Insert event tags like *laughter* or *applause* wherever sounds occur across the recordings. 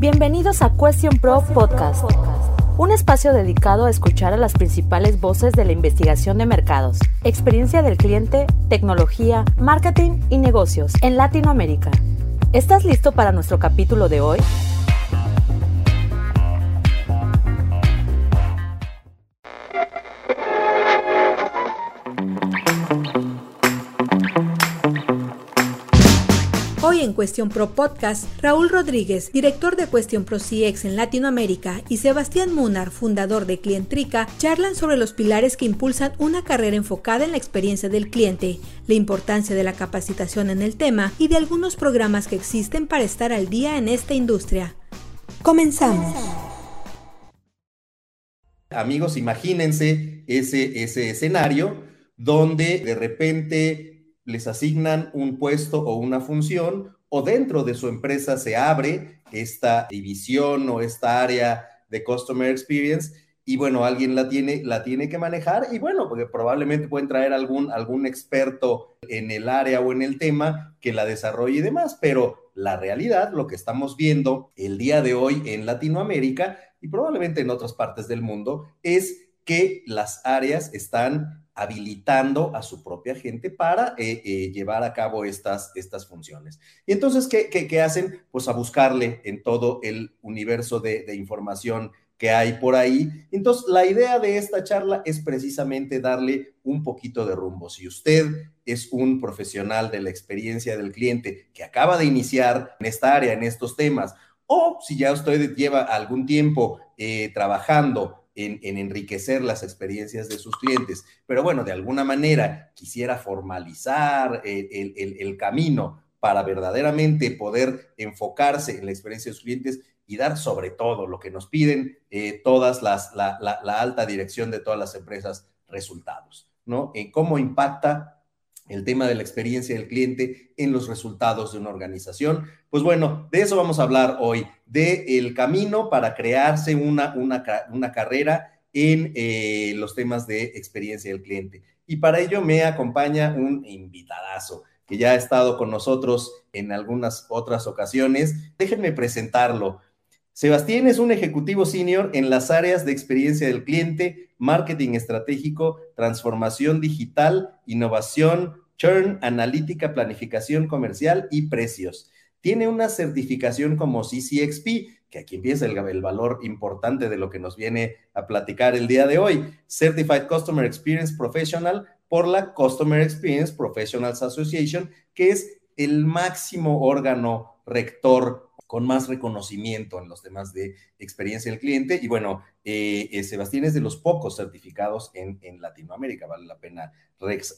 Bienvenidos a Question Pro Podcast, un espacio dedicado a escuchar a las principales voces de la investigación de mercados, experiencia del cliente, tecnología, marketing y negocios en Latinoamérica. ¿Estás listo para nuestro capítulo de hoy? En Cuestión Pro Podcast, Raúl Rodríguez, director de Cuestión Pro CX en Latinoamérica, y Sebastián Munar, fundador de Clientrica, charlan sobre los pilares que impulsan una carrera enfocada en la experiencia del cliente, la importancia de la capacitación en el tema y de algunos programas que existen para estar al día en esta industria. Comenzamos. Amigos, imagínense ese, ese escenario donde de repente les asignan un puesto o una función o dentro de su empresa se abre esta división o esta área de Customer Experience y bueno, alguien la tiene, la tiene que manejar y bueno, porque probablemente pueden traer algún, algún experto en el área o en el tema que la desarrolle y demás, pero la realidad, lo que estamos viendo el día de hoy en Latinoamérica y probablemente en otras partes del mundo, es que las áreas están habilitando a su propia gente para eh, eh, llevar a cabo estas, estas funciones. Y entonces, ¿qué, qué, hacen? Pues a buscarle en todo el universo de, de, información que hay por ahí. Entonces, la idea de esta charla es precisamente darle un poquito de rumbo. Si usted es un profesional de la experiencia del cliente que acaba de iniciar en esta área, en estos temas, o si ya usted lleva algún tiempo eh, trabajando en, enriquecer las experiencias de sus clientes. Pero bueno, de alguna manera quisiera formalizar el, camino para verdaderamente poder enfocarse en la experiencia de sus clientes y dar sobre todo lo que nos piden eh, todas las, la, la, alta dirección de todas las empresas, resultados, ¿no? En cómo impacta el tema de la experiencia del cliente en los resultados de una organización. Pues bueno, de eso vamos a hablar hoy, de el camino para crearse una, una, una carrera en eh, los temas de experiencia del cliente. Y para ello me acompaña un invitadazo que ya ha estado con nosotros en algunas otras ocasiones. Déjenme presentarlo. Sebastián es un ejecutivo senior en las áreas de experiencia del cliente, marketing estratégico, transformación digital, innovación, churn, analítica, planificación comercial y precios. Tiene una certificación como CCXP, que aquí empieza el, valor importante de lo que nos viene a platicar el día de hoy. Certified Customer Experience Professional por la Customer Experience Professionals Association, que es el máximo órgano rector con más reconocimiento en los temas de experiencia del cliente. Y bueno, eh, eh, Sebastián es de los pocos certificados en, Latinoamérica, vale la pena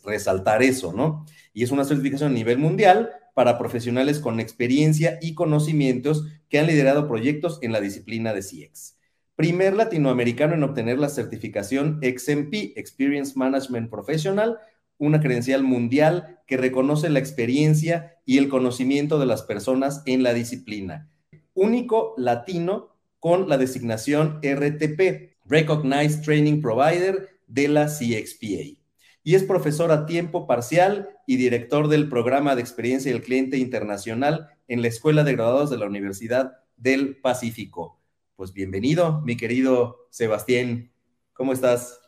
resaltar eso, ¿no? Y es una certificación a nivel mundial para profesionales con experiencia y conocimientos que han liderado proyectos en la disciplina de CX. Primer latinoamericano en obtener la certificación XMP, Experience Management Professional, una credencial mundial que reconoce la experiencia y el conocimiento de las personas en la disciplina. Único latino con la designación RTP, Recognized Training Provider de la CXPA. Y es profesor a tiempo parcial y director del programa de experiencia del cliente internacional en la Escuela de Graduados de la Universidad del Pacífico. Pues bienvenido, mi querido Sebastián. ¿Cómo estás?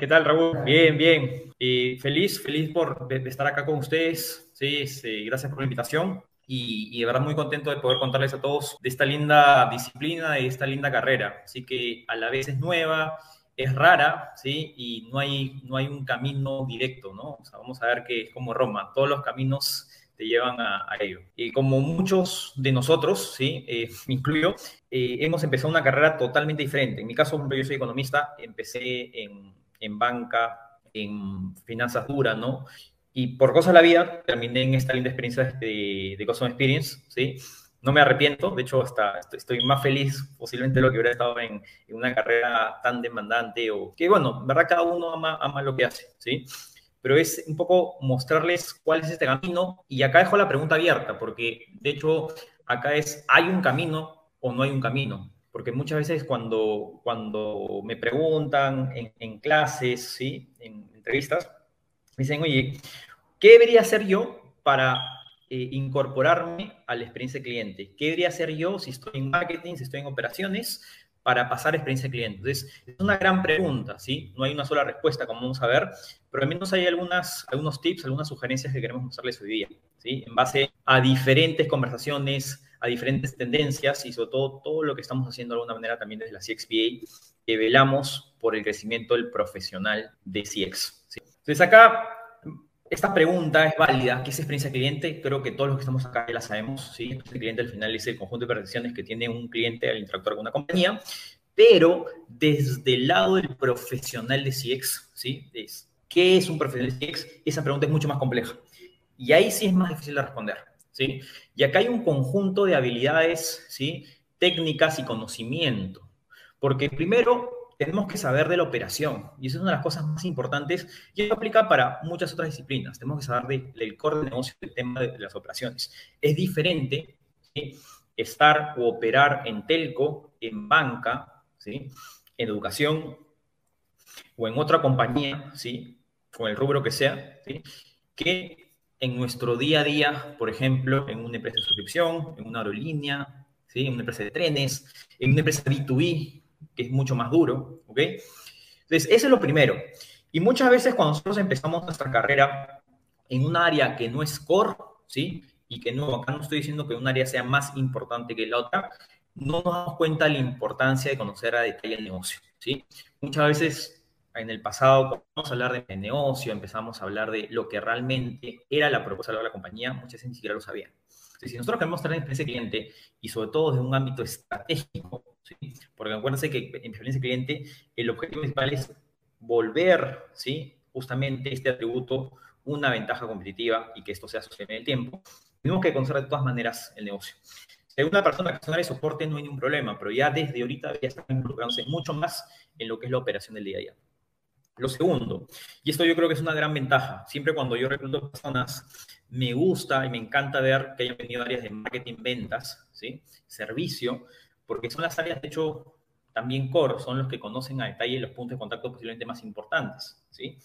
¿Qué tal, Raúl? Bien, bien. Y feliz, feliz por de, estar acá con ustedes. Sí, sí, gracias por la invitación. Y, y, de verdad muy contento de poder contarles a todos de esta linda disciplina, de esta linda carrera. Así que a la vez es nueva, es rara, ¿sí? Y no hay, no hay un camino directo, ¿no? O sea, vamos a ver que es como Roma, todos los caminos te llevan a, ello. Y como muchos de nosotros, ¿sí? Eh, *laughs* me incluyo, eh, hemos empezado una carrera totalmente diferente. En mi caso, yo soy economista, empecé en, en banca, en finanzas duras, ¿no? Y por cosas de la vida terminé en esta linda experiencia de, de Customer Experience, ¿sí? No me arrepiento, de hecho hasta estoy más feliz posiblemente de lo que hubiera estado en, en, una carrera tan demandante o que bueno, verdad cada uno ama, ama lo que hace, ¿sí? Pero es un poco mostrarles cuál es este camino. Y acá dejo la pregunta abierta, porque de hecho acá es, ¿hay un camino o no hay un camino? Porque muchas veces cuando, cuando me preguntan en, clases, ¿sí? en entrevistas, me dicen, oye, ¿qué debería hacer yo para eh, incorporarme a la experiencia cliente? ¿Qué debería hacer yo si estoy en marketing, si estoy en operaciones, para pasar experiencia cliente? Entonces, es una gran pregunta, ¿sí? No hay una sola respuesta, como vamos a ver, pero al menos hay algunas, algunos tips, algunas sugerencias que queremos mostrarles hoy día, ¿sí? En base a diferentes conversaciones, a diferentes tendencias y sobre todo todo lo que estamos haciendo de alguna manera también desde la CXPA, que velamos por el crecimiento del profesional de CX. Entonces acá, esta pregunta es válida. ¿Qué es experiencia cliente? Creo que todos los que estamos acá ya la sabemos. ¿sí? El cliente al final es el conjunto de percepciones que tiene un cliente al interactuar con una compañía, pero desde el lado del profesional de CX, ¿sí? ¿qué es un profesional de CX? Esa pregunta es mucho más compleja. Y ahí sí es más difícil de responder. ¿sí? Y acá hay un conjunto de habilidades, ¿sí? técnicas y conocimiento. Porque primero tenemos que saber de la operación, y esa es una de las cosas más importantes, y eso aplica para muchas otras disciplinas. Tenemos que saber del core de negocio, del tema de, las operaciones. Es diferente estar o operar en telco, en banca, ¿sí? en educación o en otra compañía, ¿sí? con el rubro que sea, que en nuestro día a día, por ejemplo, en una empresa de suscripción, en una aerolínea, ¿sí? en una empresa de trenes, en una empresa B2B, que es mucho más duro, ¿ok? Entonces, eso es lo primero. Y muchas veces cuando nosotros empezamos nuestra carrera en un área que no es core, ¿sí? Y que no, acá no estoy diciendo que un área sea más importante que la otra, no nos damos cuenta de la importancia de conocer a detalle el negocio, ¿sí? Muchas veces en el pasado, cuando empezamos a hablar de negocio, empezamos a hablar de lo que realmente era la propuesta de la compañía, muchas veces ni siquiera lo sabían. Entonces, si nosotros queremos tener experiencia cliente y sobre todo desde un ámbito estratégico, porque acuérdense que en experiencia cliente el objetivo principal es volver, ¿sí? justamente este atributo una ventaja competitiva y que esto sea sostenible en el tiempo, tenemos que conocer de todas maneras el negocio. Si hay una persona que de soporte, no hay ningún problema, pero ya desde ahorita ya están involucrándose mucho más en lo que es la operación del día a día. Lo segundo, y esto yo creo que es una gran ventaja, siempre cuando yo recluto personas, me gusta y me encanta ver que hayan venido áreas de marketing, ventas, ¿sí? servicio, porque son las áreas, de hecho, también core, son los que conocen a detalle los puntos de contacto posiblemente más importantes. ¿sí?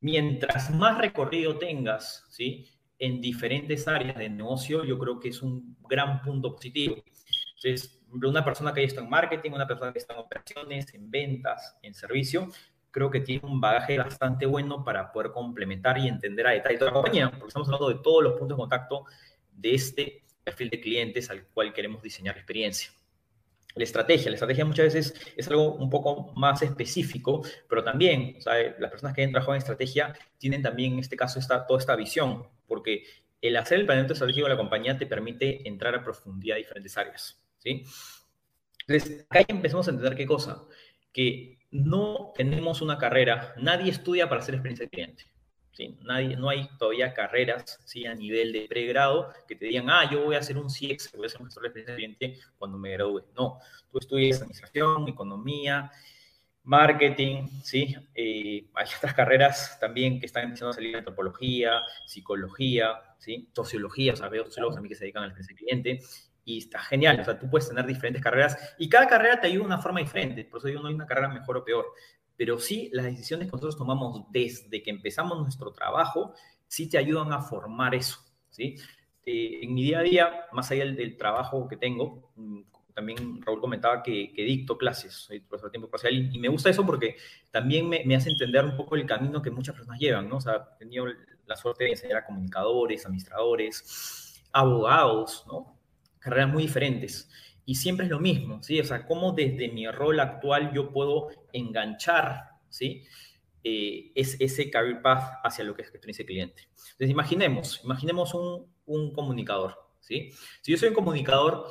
Mientras más recorrido tengas ¿sí? en diferentes áreas de negocio, yo creo que es un gran punto positivo. Entonces, una persona que ya está en marketing, una persona que está en operaciones, en ventas, en servicio, creo que tiene un bagaje bastante bueno para poder complementar y entender a detalle toda la compañía, porque estamos hablando de todos los puntos de contacto de este perfil de clientes al cual queremos diseñar experiencia. La estrategia, la estrategia muchas veces es algo un poco más específico, pero también, las personas que han trabajado en estrategia tienen también en este caso esta, toda esta visión, porque el hacer el planeamiento estratégico de la compañía te permite entrar a profundidad a diferentes áreas, ¿sí? Entonces, acá empezamos a entender qué cosa, que no tenemos una carrera, nadie estudia para hacer experiencia de cliente. ¿sí? Nadie, no hay todavía carreras ¿sí? a nivel de pregrado que te digan, ah, yo voy a hacer un CX, voy a hacer un gestor de experiencia de cliente cuando me gradúe. No, tú estudias administración, economía, marketing, ¿sí? Eh, hay otras carreras también que están empezando a salir, antropología, psicología, ¿sí? Sociología, o sea, veo sociólogos también que se dedican a la experiencia de cliente, y está genial. O sea, tú puedes tener diferentes carreras y cada carrera te ayuda de una forma diferente. Por eso digo, no hay una carrera mejor o peor. Pero sí, las decisiones que nosotros tomamos desde que empezamos nuestro trabajo, sí te ayudan a formar eso. ¿sí? Eh, en mi día a día, más allá del, trabajo que tengo, mm, también Raúl comentaba que, dicto clases, soy profesor de tiempo parcial, y, me gusta eso porque también me, me, hace entender un poco el camino que muchas personas llevan, ¿no? O sea, he tenido la suerte de enseñar a comunicadores, administradores, abogados, ¿no? Carreras muy diferentes. Y siempre es lo mismo, ¿sí? O sea, cómo desde mi rol actual yo puedo enganchar, ¿sí? Eh, es, ese career path hacia lo que es experiencia cliente. Entonces, imaginemos, imaginemos un, un comunicador, ¿sí? Si yo soy un comunicador,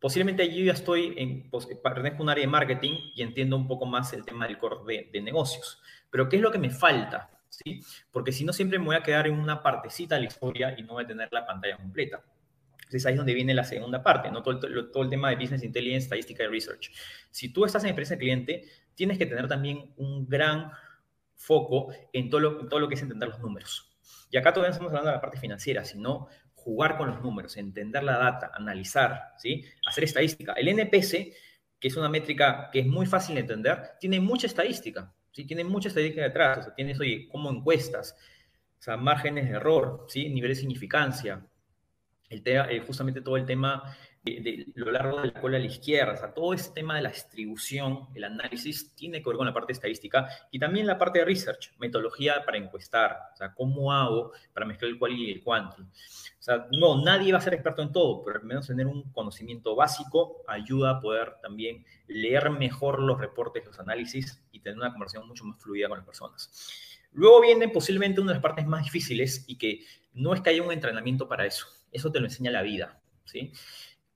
posiblemente yo ya estoy en, pues, pertenezco a un área de marketing y entiendo un poco más el tema del core de, de negocios. Pero, ¿qué es lo que me falta? ¿Sí? Porque si no, siempre me voy a quedar en una partecita de la historia y no voy a tener la pantalla completa. Entonces ahí es donde viene la segunda parte, ¿no? Todo todo el tema de Business Intelligence, estadística y research. Si tú estás en empresa cliente, tienes que tener también un gran foco en todo lo, todo lo que es entender los números. Y acá todavía estamos hablando de la parte financiera, sino jugar con los números, entender la data, analizar, ¿sí? Hacer estadística. El NPS, que es una métrica que es muy fácil de entender, tiene mucha estadística, ¿sí? Tiene mucha estadística detrás, o sea, tienes, oye, como encuestas, o sea, márgenes de error, ¿sí? Nivel de significancia, el eh, justamente todo el tema de, lo largo de la cola a la izquierda, o sea, todo ese tema de la distribución, el análisis, tiene que ver con la parte estadística y también la parte de research, metodología para encuestar, o sea, cómo hago para mezclar el quality y el quantity. O sea, no, nadie va a ser experto en todo, pero al menos tener un conocimiento básico ayuda a poder también leer mejor los reportes, los análisis y tener una conversación mucho más fluida con las personas. Luego viene posiblemente una de las partes más difíciles y que no es que haya un entrenamiento para eso, eso te lo enseña la vida, ¿sí?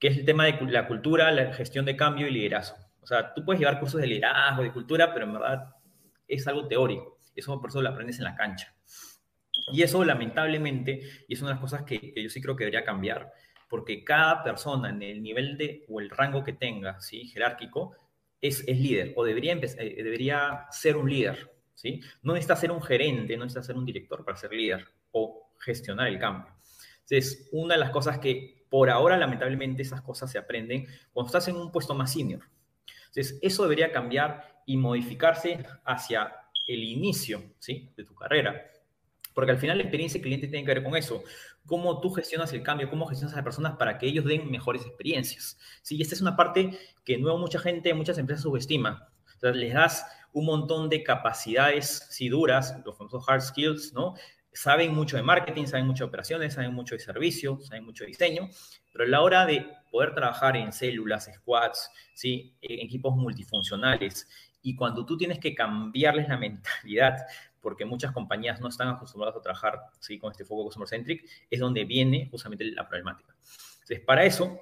que es el tema de la cultura, la gestión de cambio y liderazgo. O sea, tú puedes llevar cursos de liderazgo, de cultura, pero en verdad es algo teórico. Eso por eso lo aprendes en la cancha. Y eso, lamentablemente, y es una de las cosas que, yo sí creo que debería cambiar, porque cada persona en el nivel de o el rango que tenga, ¿sí? jerárquico, es, es líder o debería, eh, debería ser un líder. ¿sí? No necesita ser un gerente, no necesita ser un director para ser líder o gestionar el cambio. Entonces, una de las cosas que por ahora, lamentablemente, esas cosas se aprenden cuando estás en un puesto más senior. Entonces, eso debería cambiar y modificarse hacia el inicio ¿sí? de tu carrera. Porque al final la experiencia del cliente tiene que ver con eso. Cómo tú gestionas el cambio, cómo gestionas a las personas para que ellos den mejores experiencias. ¿sí? Y esta es una parte que nuevo mucha gente, muchas empresas subestima. O sea, les das un montón de capacidades, si duras, los famosos hard skills, ¿no? Saben mucho de marketing, saben mucho de operaciones, saben mucho de servicio, saben mucho de diseño, pero a la hora de poder trabajar en células, squads, ¿sí? equipos multifuncionales, y cuando tú tienes que cambiarles la *laughs* mentalidad, porque muchas compañías no están acostumbradas a trabajar ¿sí? con este foco customer centric, es donde viene justamente la problemática. Entonces, para eso,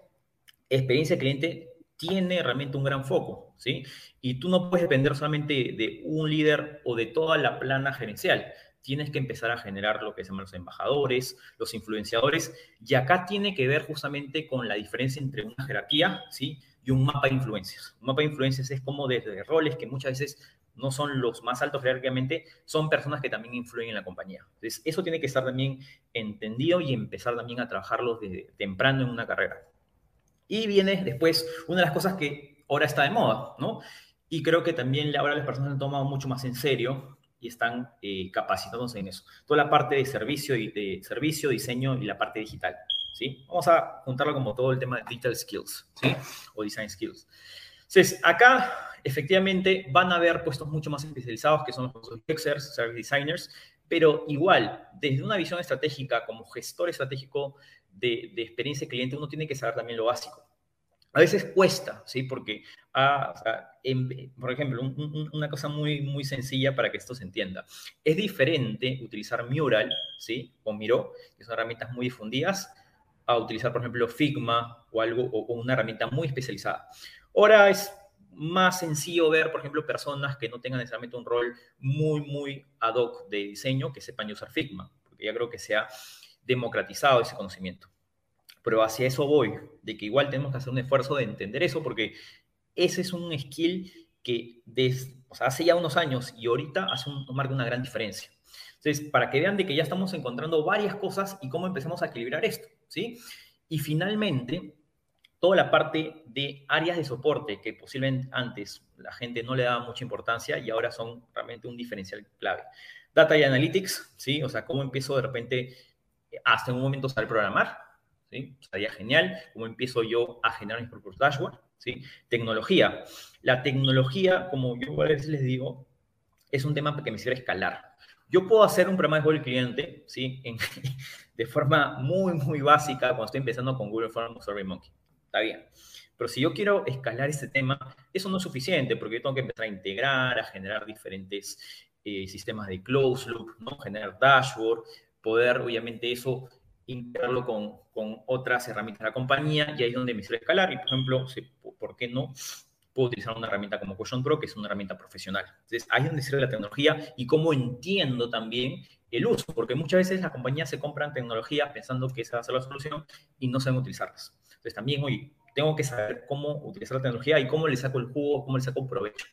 experiencia cliente tiene realmente un gran foco, ¿sí? Y tú no puedes depender solamente de un líder o de toda la plana gerencial, tienes que empezar a generar lo que se llaman los embajadores, los influenciadores, y acá tiene que ver justamente con la diferencia entre una jerarquía, ¿sí? Y un mapa de influencias. Un mapa de influencias es como desde roles que muchas veces no son los más altos jerárquicamente, son personas que también influyen en la compañía. Entonces, eso tiene que estar también entendido y empezar también a trabajarlo desde temprano en una carrera. Y viene después una de las cosas que ahora está de moda, ¿no? Y creo que también ahora las personas han tomado mucho más en serio, y están eh, capacitándose en eso. Toda la parte de servicio, y de servicio, diseño y la parte digital. ¿sí? Vamos a juntarlo como todo el tema de digital skills ¿sí? o design skills. Entonces, acá efectivamente van a haber puestos mucho más especializados que son los UXers, service designers, pero igual, desde una visión estratégica como gestor estratégico de, de experiencia cliente, uno tiene que saber también lo básico. A veces cuesta, ¿sí? Porque, ah, por ejemplo, una cosa muy, muy sencilla para que esto se entienda. Es diferente utilizar Mural, ¿sí? O Miro, que son herramientas muy difundidas, a utilizar, por ejemplo, Figma o algo, o, una herramienta muy especializada. Ahora es más sencillo ver, por ejemplo, personas que no tengan necesariamente un rol muy, muy ad hoc de diseño, que sepan usar Figma, porque ya creo que se ha democratizado ese conocimiento. Pero hacia eso voy, de que igual tenemos que hacer un esfuerzo de entender eso, porque ese es un skill que desde, hace ya unos años y ahorita hace un, marca una gran diferencia. Entonces, para que vean de que ya estamos encontrando varias cosas y cómo empezamos a equilibrar esto, ¿sí? Y finalmente, toda la parte de áreas de soporte que posiblemente antes la gente no le daba mucha importancia y ahora son realmente un diferencial clave. Data y Analytics, ¿sí? O sea, cómo empiezo de repente hasta un momento a programar, ¿sí? Sería genial. ¿Cómo empiezo yo a generar mis propios dashboards? ¿sí? Tecnología. La tecnología, como yo a veces les digo, es un tema que me sirve escalar. Yo puedo hacer un programa de Google Cliente, ¿sí? *laughs* de forma muy, muy básica cuando estoy empezando con Google Form o SurveyMonkey. Está bien. Pero si yo quiero escalar este tema, eso no es suficiente porque yo tengo que empezar a integrar, a generar diferentes eh, sistemas de closed loop, ¿no? generar dashboard, poder, obviamente, eso integrarlo con, con, otras herramientas de la compañía y ahí es donde me sirve escalar. Y, por ejemplo, ¿por qué no? Puedo utilizar una herramienta como Quotient Pro, que es una herramienta profesional. Entonces, ahí es donde sirve la tecnología y cómo entiendo también el uso, porque muchas veces las compañías se compran tecnología pensando que esa va a ser la solución y no saben utilizarlas. Entonces, también, hoy tengo que saber cómo utilizar la tecnología y cómo le saco el jugo, cómo le saco provecho.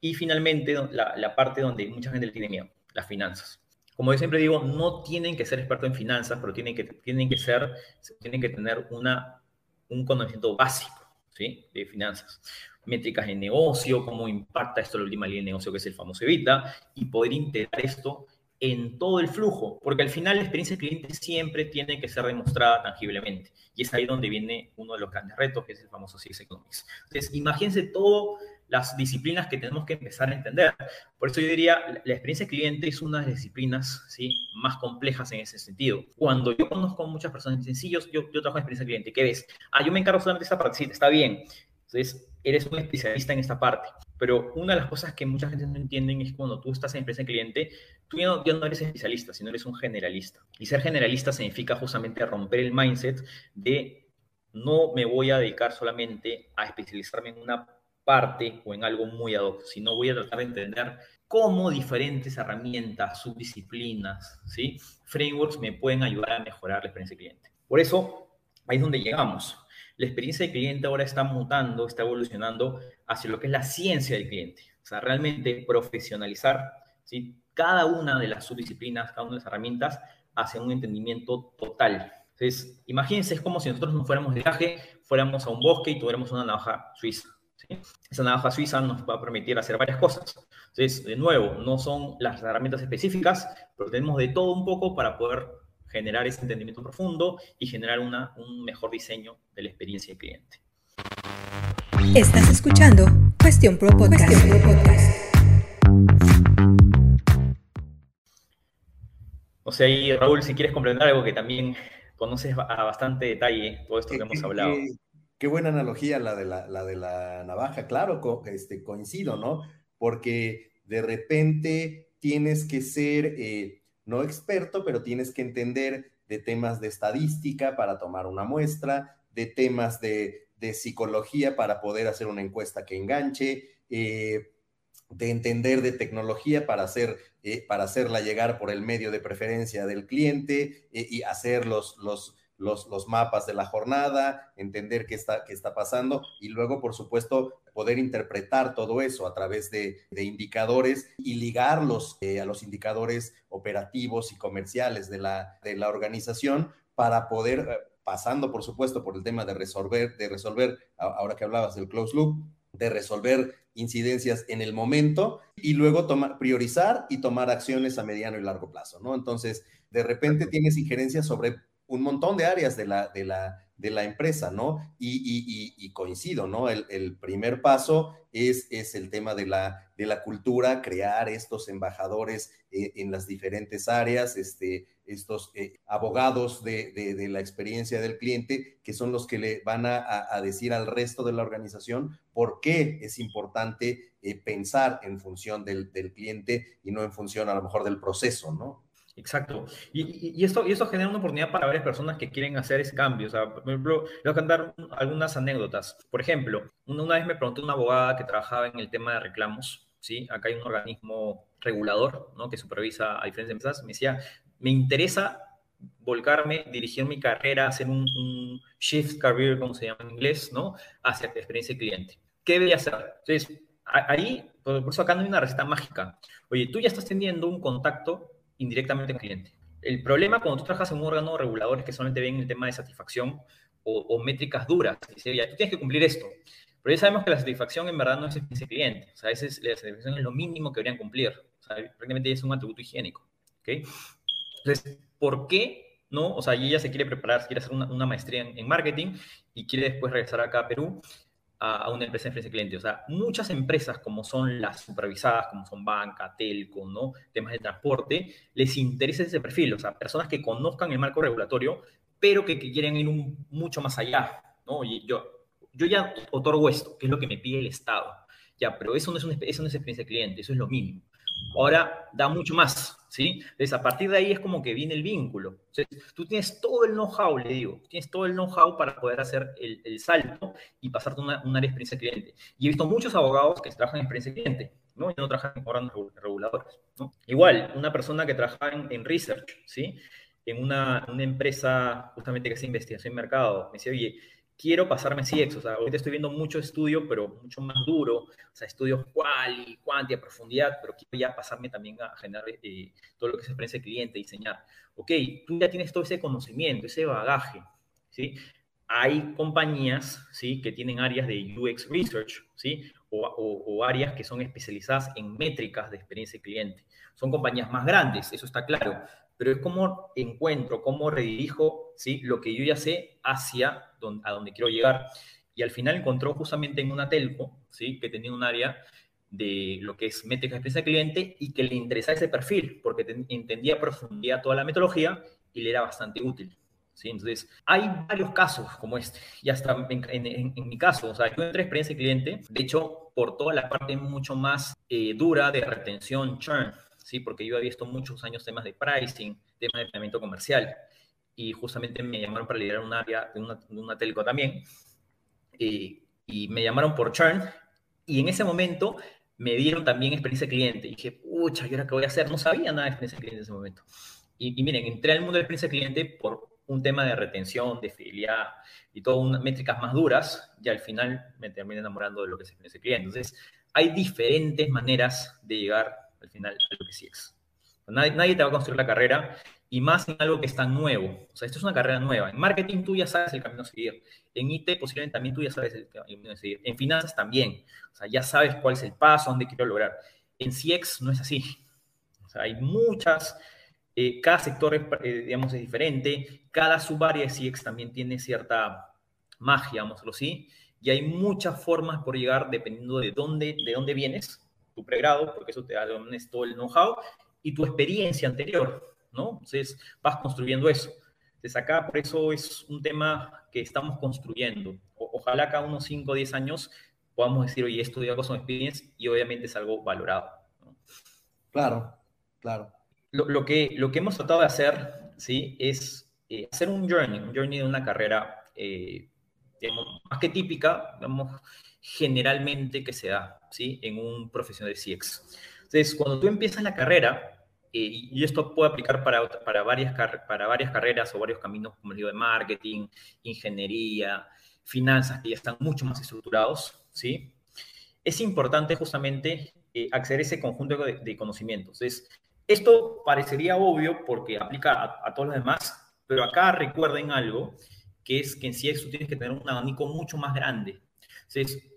Y finalmente, la, la parte donde mucha gente le tiene miedo, las finanzas como yo siempre digo, no tienen que ser expertos en finanzas, pero tienen que, tienen que ser, tienen que tener una, un conocimiento básico, ¿sí? De finanzas. Métricas de negocio, cómo impacta esto la línea de negocio, que es el famoso Evita, y poder integrar esto en todo el flujo, porque al final la experiencia del cliente siempre tiene que ser demostrada tangiblemente. Y es ahí donde viene uno de los grandes retos, que es el famoso Six Economics. Entonces, imagínense todas las disciplinas que tenemos que empezar a entender. Por eso yo diría, la experiencia cliente es una de las disciplinas ¿sí? más complejas en ese sentido. Cuando yo conozco a muchas personas sencillos, yo, yo trabajo en experiencia cliente, ¿qué ves? Ah, yo me encargo solamente de esta parte, sí, está bien. Entonces, eres un especialista en esta parte. Pero una de las cosas que mucha gente no entiende es cuando tú estás en empresa de cliente, tú ya no, ya no, eres especialista, sino eres un generalista. Y ser generalista significa justamente romper el mindset de no me voy a dedicar solamente a especializarme en una parte o en algo muy ad hoc, sino voy a tratar de entender cómo diferentes herramientas, subdisciplinas, ¿sí? frameworks me pueden ayudar a mejorar la experiencia del cliente. Por eso, ahí es donde llegamos la experiencia del cliente ahora está mutando, está evolucionando hacia lo que es la ciencia del cliente. O sea, realmente profesionalizar ¿sí? cada una de las subdisciplinas, cada una de las herramientas hacia un entendimiento total. Entonces, imagínense, es como si nosotros nos fuéramos de viaje, fuéramos a un bosque y tuviéramos una navaja suiza. Esa navaja suiza nos va a permitir hacer varias cosas. Entonces, de nuevo, no son las herramientas específicas, pero tenemos de todo un poco para poder generar ese entendimiento profundo y generar una, un mejor diseño de la experiencia del cliente. Estás escuchando Cuestión Pro Podcast. O sea, y Raúl, si quieres comprender algo que también conoces a bastante detalle todo esto que hemos hablado. Qué, buena analogía la de la, la, de la navaja, claro, este, coincido, ¿no? Porque de repente tienes que ser eh, no experto, pero tienes que entender de temas de estadística para tomar una muestra, de temas de, psicología para poder hacer una encuesta que enganche, eh, de entender de tecnología para, hacer, eh, para hacerla llegar por el medio de preferencia del cliente y hacer los, los, los, mapas de la jornada, entender qué está, qué está pasando y luego, por supuesto, poder interpretar todo eso a través de, indicadores y ligarlos eh, a los indicadores operativos y comerciales de la, de la organización para poder, eh, pasando, por supuesto, por el tema de resolver, de resolver, ahora que hablabas del close loop, de resolver incidencias en el momento y luego tomar, priorizar y tomar acciones a mediano y largo plazo, ¿no? Entonces, de repente tienes injerencias sobre un montón de áreas de la, de la, de la empresa, ¿no? Y, coincido, ¿no? El, primer paso es, es el tema de la, de la cultura, crear estos embajadores eh, en las diferentes áreas, este, estos eh, abogados de, la experiencia del cliente, que son los que le van a, decir al resto de la organización por qué es importante eh, pensar en función del, del cliente y no en función a lo mejor del proceso, ¿no? Exacto. Y, esto, y esto genera una oportunidad para varias personas que quieren hacer ese cambio. O sea, por ejemplo, les voy a contar algunas anécdotas. Por ejemplo, una vez me preguntó una abogada que trabajaba en el tema de reclamos. ¿sí? Acá hay un organismo regulador ¿no? que supervisa a diferentes empresas. Me decía, me interesa volcarme, dirigir mi carrera, hacer un, shift career, como se llama en inglés, ¿no? hacia la experiencia cliente. ¿Qué debería hacer? Entonces, ahí, por eso acá no hay una receta mágica. Oye, tú ya estás teniendo un contacto indirectamente el cliente. El problema cuando tú trabajas en un órgano regulador es que solamente ven el tema de satisfacción o, métricas duras. Dice, ya, tú tienes que cumplir esto. Pero ya sabemos que la satisfacción en verdad no es ese cliente. O sea, es, la satisfacción es lo mínimo que deberían cumplir. O sea, prácticamente es un atributo higiénico. ¿okay? Entonces, ¿por qué no? O sea, ella se quiere preparar, quiere hacer una, maestría en, en, marketing y quiere después regresar acá a Perú a, una empresa de experiencia cliente. O sea, muchas empresas como son las supervisadas, como son banca, telco, ¿no? Temas de transporte, les interesa ese perfil. O sea, personas que conozcan el marco regulatorio, pero que, quieren ir mucho más allá, ¿no? Y yo, yo ya otorgo esto, que es lo que me pide el Estado. Ya, pero eso no es, una, eso no es experiencia cliente, eso es lo mínimo. Ahora da mucho más, ¿sí? Entonces, a partir de ahí es como que viene el vínculo. Entonces, tú tienes todo el know-how, le digo, tienes todo el know-how para poder hacer el, salto y pasarte una, una área de experiencia cliente. Y he visto muchos abogados que trabajan en experiencia cliente, ¿no? Y no trabajan en órganos reguladores, ¿no? Igual, una persona que trabaja en, research, ¿sí? En una, empresa justamente que hace investigación en mercado, me dice, oye, quiero pasarme CX, o sea, ahorita estoy viendo mucho estudio, pero mucho más duro, o sea, estudios cual y cuanti a profundidad, pero quiero ya pasarme también a generar eh, todo lo que es experiencia de cliente, diseñar. Ok, tú ya tienes todo ese conocimiento, ese bagaje, ¿sí? hay compañías, ¿sí? Que tienen áreas de UX Research, ¿sí? O, o, áreas que son especializadas en métricas de experiencia de cliente. Son compañías más grandes, eso está claro, pero es como encuentro, cómo redirijo, ¿sí? Lo que yo ya sé hacia donde, a donde quiero llegar. Y al final encontró justamente en una telco, ¿sí? Que tenía un área de lo que es métrica de experiencia cliente y que le interesaba ese perfil, porque entendía a profundidad toda la metodología y le era bastante útil. ¿sí? Entonces, hay varios casos como este, y hasta en, mi caso, o sea, yo entré experiencia de cliente, de hecho, por toda la parte mucho más eh, dura de retención, churn, ¿sí? porque yo había visto muchos años temas de pricing, temas de planeamiento comercial, y justamente me llamaron para liderar un área de una, de una telco también, eh, y me llamaron por churn, y en ese momento me dieron también experiencia de cliente. Y dije, pucha, ¿y ahora qué voy a hacer? No sabía nada de experiencia de cliente en ese momento. Y, miren, entré al mundo de experiencia de cliente por un tema de retención, de fidelidad y todas métricas más duras, y al final me terminé enamorando de lo que es experiencia de cliente. Entonces, hay diferentes maneras de llegar al final a lo que sí es. Nadie, nadie te va a construir la carrera y más en algo que está nuevo. O sea, esto es una carrera nueva. En marketing tú ya sabes el camino a seguir. En IT posiblemente también tú ya sabes el camino a seguir. En finanzas también. O sea, ya sabes cuál es el paso, dónde quiero lograr. En CX no es así. O sea, hay muchas, eh, cada sector, eh, digamos, es diferente. Cada subárea de CX también tiene cierta magia, digámoslo así. Y hay muchas formas por llegar dependiendo de dónde, de dónde vienes, tu pregrado, porque eso te da todo el know-how, y tu experiencia anterior. ¿no? Entonces vas construyendo eso. Entonces acá por eso es un tema que estamos construyendo. ojalá cada unos 5 o 10 años podamos decir, oye, esto de con experiencia y obviamente es algo valorado. Claro, claro. Lo, que, lo que hemos tratado de hacer, ¿sí? Es eh, hacer un journey, un journey de una carrera, eh, más que típica, digamos, generalmente que se da, ¿sí? En un profesional de CX. Entonces, cuando tú empiezas la carrera, eh, y esto puede aplicar para, para, varias, para varias carreras o varios caminos, como digo, de marketing, ingeniería, finanzas, que ya están mucho más estructurados, ¿sí? Es importante justamente eh, acceder a ese conjunto de, conocimientos. Es, esto parecería obvio porque aplica a, todos los demás, pero acá recuerden algo, que es que en sí tú tienes que tener un abanico mucho más grande. Entonces,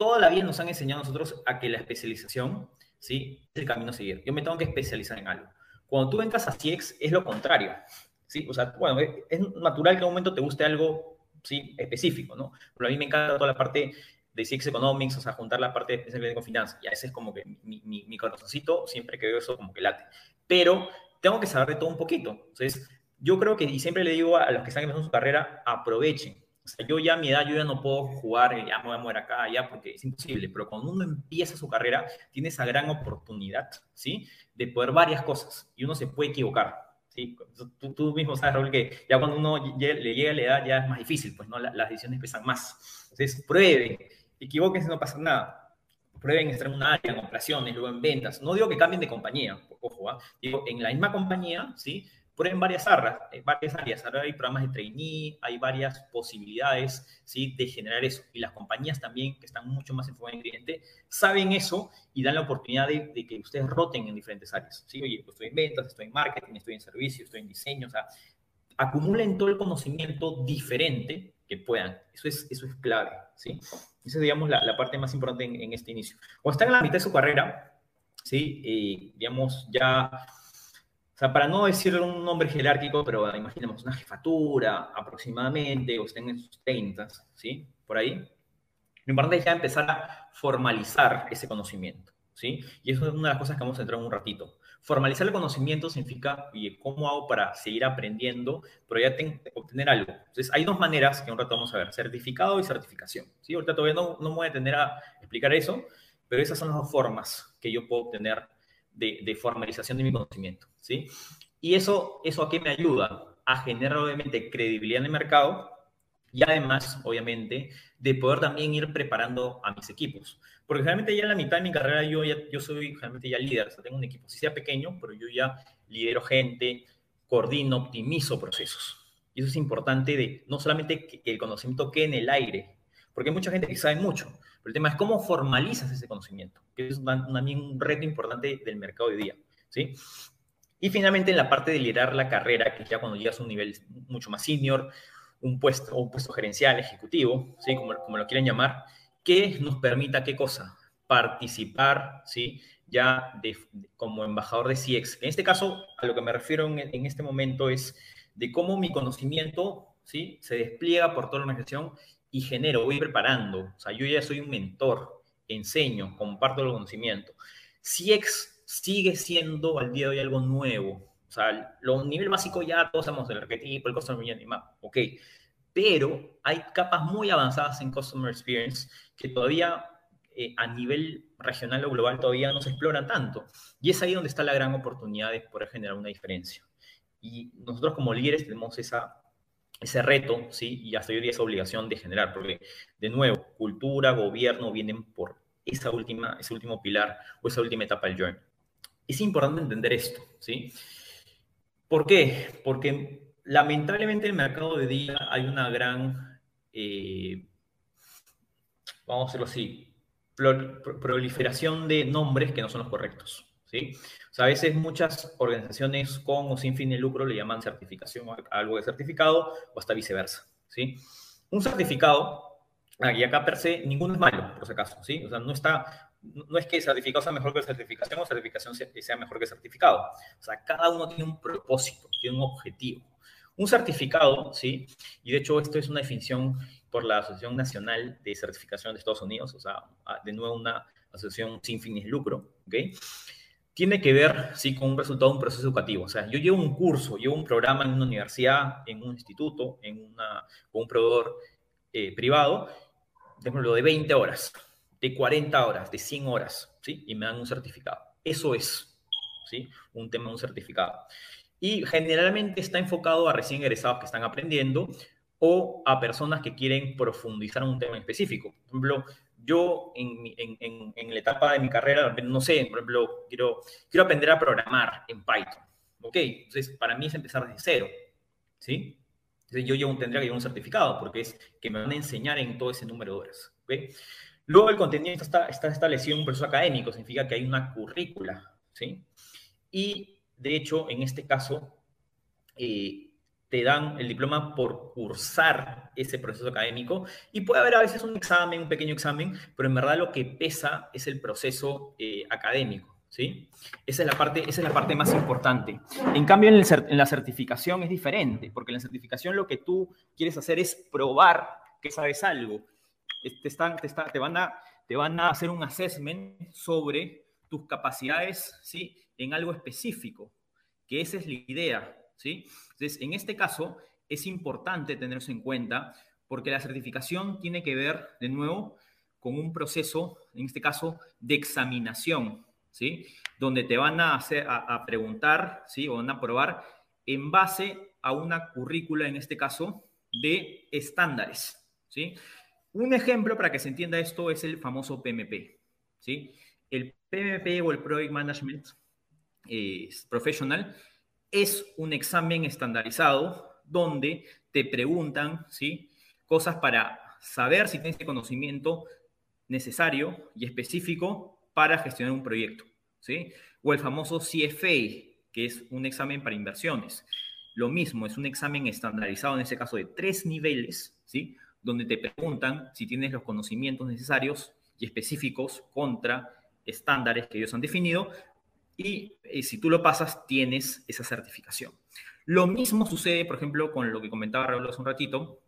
toda la vida nos han enseñado a nosotros a que la especialización ¿sí? Es el camino a seguir. Yo me tengo que especializar en algo. Cuando tú entras a CX es lo contrario, ¿sí? O sea, bueno, es natural que en un momento te guste algo, ¿sí? Específico, ¿no? Pero a mí me encanta toda la parte de CX Economics, o sea, juntar la parte de especialidad con finanzas. Y a ese es como que mi, mi, mi corazoncito, siempre que veo eso, como que late. Pero tengo que saber de todo un poquito. Entonces, yo creo que, y siempre le digo a los que están empezando su carrera, aprovechen yo ya a mi edad, yo ya no puedo jugar, ya me voy a mover acá, allá, porque es imposible. Pero cuando uno empieza su carrera, tiene esa gran oportunidad, ¿sí? De poder varias cosas y uno se puede equivocar, ¿sí? Tú, tú mismo sabes, Raúl, que ya cuando uno le llega a la edad ya es más difícil, pues, ¿no? las decisiones pesan más. Entonces, prueben, equivóquense, no pasa nada. Prueben estar en un área, en operaciones, luego en ventas. No digo que cambien de compañía, ojo, ¿ah? digo, en la misma compañía, ¿sí? En varias áreas, varias áreas. Ahora hay programas de trainee, hay varias posibilidades ¿sí? de generar eso. Y las compañías también, que están mucho más enfocadas en el cliente, saben eso y dan la oportunidad de, que ustedes roten en diferentes áreas. ¿sí? Oye, pues estoy en ventas, estoy en marketing, estoy en servicio, estoy en diseño. O sea, acumulen todo el conocimiento diferente que puedan. Eso es, eso es clave. ¿sí? Esa es, digamos, la, parte más importante en, este inicio. O están en la mitad de su carrera, ¿sí? Eh, digamos, ya sea, para no decir un nombre jerárquico, pero imaginemos una jefatura aproximadamente, o estén en sus 30, ¿sí? Por ahí. Lo importante es ya empezar a formalizar ese conocimiento, ¿sí? Y eso es una de las cosas que vamos a entrar en un ratito. Formalizar el conocimiento significa, oye, ¿cómo hago para seguir aprendiendo, pero ya obtener algo? Entonces, hay dos maneras que un rato vamos a ver, certificado y certificación, ¿sí? Ahorita todavía no, no me voy a tener a explicar eso, pero esas son las dos formas que yo puedo obtener de, formalización de mi conocimiento, ¿sí? Y eso, eso a qué me ayuda? A generar, obviamente, credibilidad en el mercado y además, obviamente, de poder también ir preparando a mis equipos. Porque realmente ya en la mitad de mi carrera yo, ya, yo soy realmente ya líder, o sea, tengo un equipo, si sea pequeño, pero yo ya lidero gente, coordino, optimizo procesos. Y eso es importante de no solamente que, el conocimiento quede en el aire, porque hay mucha gente que sabe mucho, pero el tema es cómo formalizas ese conocimiento, que es también un reto importante del mercado de hoy día, ¿sí? Y finalmente en la parte de liderar la carrera, que ya cuando llegas a un nivel mucho más senior, un puesto, un puesto gerencial, ejecutivo, ¿sí? como, como lo quieran llamar, que nos permita qué cosa? Participar, ¿sí? ya como embajador de CX. En este caso, a lo que me refiero en, en, este momento es de cómo mi conocimiento ¿sí? se despliega por toda la organización y genero, voy preparando. O sea, yo ya soy un mentor, enseño, comparto el conocimiento. CX sigue siendo al día de hoy algo nuevo. O sea, lo nivel básico ya todos sabemos el arquetipo, el customer journey map, ok. Pero hay capas muy avanzadas en customer experience que todavía eh, a nivel regional o global todavía no se exploran tanto. Y es ahí donde está la gran oportunidad de poder generar una diferencia. Y nosotros como líderes tenemos esa, ese reto, ¿sí? Y hasta hoy día esa obligación de generar, porque de nuevo, cultura, gobierno vienen por esa última, ese último pilar o esa última etapa del journey. Es importante entender esto, ¿sí? ¿Por qué? Porque lamentablemente en el mercado de día hay una gran, eh, vamos a decirlo así, proliferación de nombres que no son los correctos. ¿sí? A veces muchas organizaciones con o sin fin de lucro le llaman certificación a algo de certificado o hasta viceversa. ¿sí? Un certificado, y acá per se, ninguno es malo, por si acaso. ¿sí? O sea, no, está, no es que certificado sea mejor que certificación o certificación sea mejor que certificado. O sea, cada uno tiene un propósito, tiene un objetivo. Un certificado, ¿sí? Y de hecho esto es una definición por la Asociación Nacional de Certificación de Estados Unidos, o sea, de nuevo una asociación sin fines de lucro, ¿ok? Tiene que ver, sí, con un resultado de un proceso educativo. O sea, yo llevo un curso, llevo un programa en una universidad, en un instituto, en una, con un proveedor eh, privado, lo de 20 horas, de 40 horas, de 100 horas, ¿sí? Y me dan un certificado. Eso es, ¿sí? Un tema, un certificado. Y generalmente está enfocado a recién egresados que están aprendiendo o a personas que quieren profundizar en un tema específico. Por ejemplo, yo en, en, en, la etapa de mi carrera, no sé, por ejemplo, quiero, quiero aprender a programar en Python. Ok, entonces para mí es empezar desde cero. ¿Sí? Entonces yo, yo tendría que llevar un certificado porque es que me van a enseñar en todo ese número de horas. ¿okay? Luego el contenido está, está establecido en un proceso académico, significa que hay una currícula. ¿sí? Y de hecho, en este caso, eh, te dan el diploma por cursar ese proceso académico y puede haber a veces un examen, un pequeño examen, pero en verdad lo que pesa es el proceso eh, académico, ¿sí? Esa es, la parte, esa es la parte más importante. En cambio, en, en, la certificación es diferente, porque en la certificación lo que tú quieres hacer es probar que sabes algo. Te, están, te, van, a, te van a hacer un assessment sobre tus capacidades, ¿sí? En algo específico, que esa es la idea, ¿sí? Entonces, en este caso, es importante tenerse en cuenta porque la certificación tiene que ver, de nuevo, con un proceso, en este caso, de examinación, ¿sí? Donde te van a, hacer, a, preguntar, ¿sí? O van a probar en base a una currícula, en este caso, de estándares, ¿sí? Un ejemplo para que se entienda esto es el famoso PMP, ¿sí? El PMP o el Project Management eh, Professional es un examen estandarizado donde te preguntan ¿sí? cosas para saber si tienes el conocimiento necesario y específico para gestionar un proyecto. ¿sí? O el famoso CFA, que es un examen para inversiones. Lo mismo, es un examen estandarizado, en ese caso de tres niveles, ¿sí? Donde te preguntan si tienes los conocimientos necesarios y específicos contra estándares que ellos han definido y eh, si tú lo pasas, tienes esa certificación. Lo mismo sucede, por ejemplo, con lo que comentaba Raúl hace un ratito,